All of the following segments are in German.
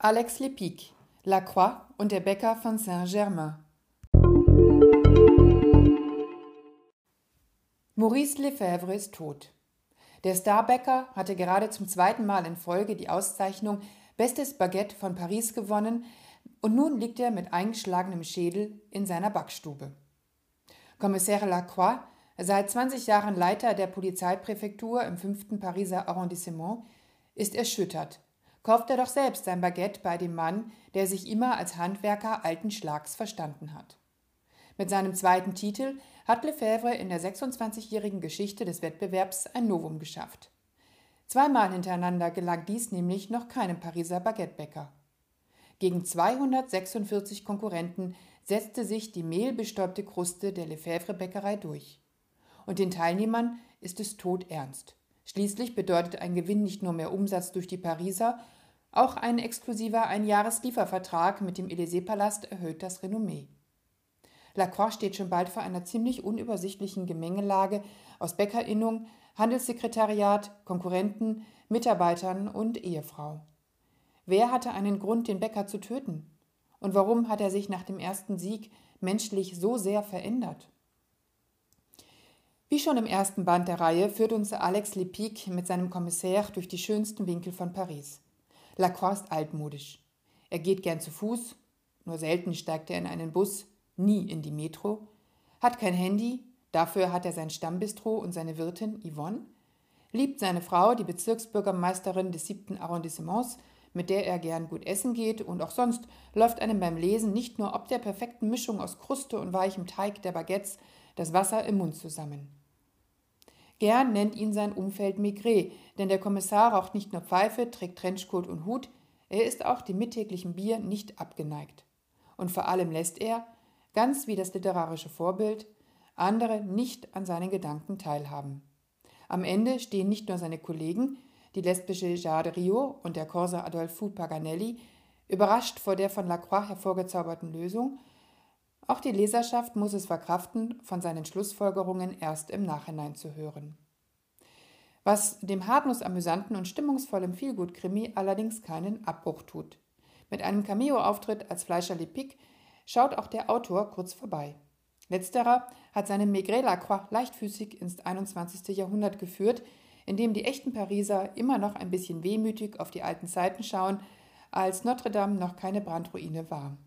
Alex Lepic, Lacroix und der Bäcker von Saint-Germain. Maurice Lefebvre ist tot. Der Starbäcker hatte gerade zum zweiten Mal in Folge die Auszeichnung Bestes Baguette von Paris gewonnen und nun liegt er mit eingeschlagenem Schädel in seiner Backstube. Kommissar Lacroix, seit 20 Jahren Leiter der Polizeipräfektur im 5. Pariser Arrondissement, ist erschüttert. Kauft er doch selbst sein Baguette bei dem Mann, der sich immer als Handwerker alten Schlags verstanden hat. Mit seinem zweiten Titel hat Lefebvre in der 26-jährigen Geschichte des Wettbewerbs ein Novum geschafft. Zweimal hintereinander gelang dies nämlich noch keinem Pariser Baguettebäcker. Gegen 246 Konkurrenten setzte sich die mehlbestäubte Kruste der Lefebvre-Bäckerei durch. Und den Teilnehmern ist es todernst. Schließlich bedeutet ein Gewinn nicht nur mehr Umsatz durch die Pariser, auch ein exklusiver Einjahresliefervertrag mit dem Élysée-Palast erhöht das Renommee. Lacroix steht schon bald vor einer ziemlich unübersichtlichen Gemengelage aus Bäckerinnung, Handelssekretariat, Konkurrenten, Mitarbeitern und Ehefrau. Wer hatte einen Grund, den Bäcker zu töten? Und warum hat er sich nach dem ersten Sieg menschlich so sehr verändert? Wie schon im ersten Band der Reihe führt uns Alex Lepic mit seinem Kommissär durch die schönsten Winkel von Paris. Lacroix ist altmodisch. Er geht gern zu Fuß, nur selten steigt er in einen Bus, nie in die Metro, hat kein Handy, dafür hat er sein Stammbistro und seine Wirtin Yvonne, liebt seine Frau, die Bezirksbürgermeisterin des siebten Arrondissements, mit der er gern gut essen geht und auch sonst läuft einem beim Lesen nicht nur ob der perfekten Mischung aus Kruste und weichem Teig der Baguettes das Wasser im Mund zusammen. Gern nennt ihn sein Umfeld Migré, denn der Kommissar raucht nicht nur Pfeife, trägt Trenchcoat und Hut, er ist auch dem mittäglichen Bier nicht abgeneigt. Und vor allem lässt er, ganz wie das literarische Vorbild, andere nicht an seinen Gedanken teilhaben. Am Ende stehen nicht nur seine Kollegen, die lesbische Jade Rio und der Corsa Adolfo Paganelli, überrascht vor der von Lacroix hervorgezauberten Lösung, auch die Leserschaft muss es verkraften, von seinen Schlussfolgerungen erst im Nachhinein zu hören. Was dem harmlos amüsanten und stimmungsvollen Feelgood-Krimi allerdings keinen Abbruch tut. Mit einem Cameo-Auftritt als Fleischer Lepic schaut auch der Autor kurz vorbei. Letzterer hat seine Maigret Lacroix leichtfüßig ins 21. Jahrhundert geführt, in dem die echten Pariser immer noch ein bisschen wehmütig auf die alten Zeiten schauen, als Notre Dame noch keine Brandruine war.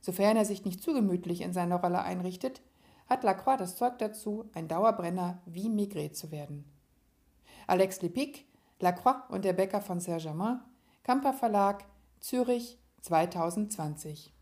Sofern er sich nicht zu gemütlich in seiner Rolle einrichtet, hat Lacroix das Zeug dazu, ein Dauerbrenner wie Maigret zu werden. Alex Lepic, Lacroix und der Bäcker von Saint-Germain, Kamper Verlag, Zürich 2020.